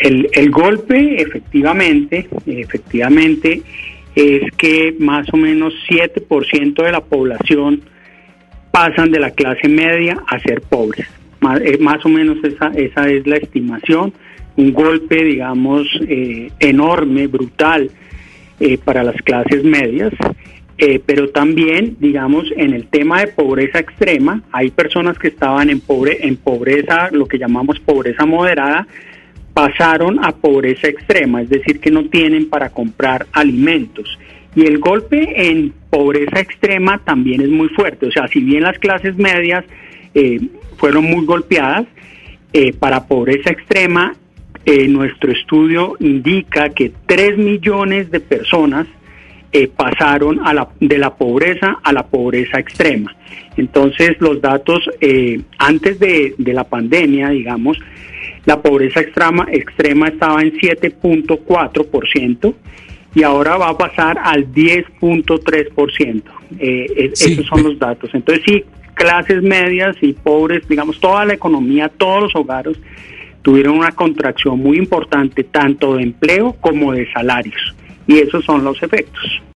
El, el golpe, efectivamente, efectivamente, es que más o menos 7% de la población pasan de la clase media a ser pobres. Más, eh, más o menos esa, esa es la estimación. Un golpe, digamos, eh, enorme, brutal eh, para las clases medias. pero también, digamos, en el tema de pobreza extrema, hay personas que estaban en, pobre, en pobreza, lo que llamamos pobreza moderada, pasaron a pobreza extrema, es decir, que no tienen para comprar alimentos. Y el golpe en pobreza extrema también es muy fuerte. O sea, si bien las clases medias eh, fueron muy golpeadas, eh, para pobreza extrema, eh, nuestro estudio indica que 3 millones de personas pasaron de la pobreza a la pobreza extrema. Entonces, los datos antes de la pandemia, digamos, la pobreza extrema, extrema estaba en 7.4% y ahora va a pasar al 10.3%. Eh, Esos son los datos. Entonces sí, clases medias y pobres, digamos, toda la economía, todos los hogares tuvieron una contracción muy importante tanto de empleo como de salarios. Y esos son los efectos.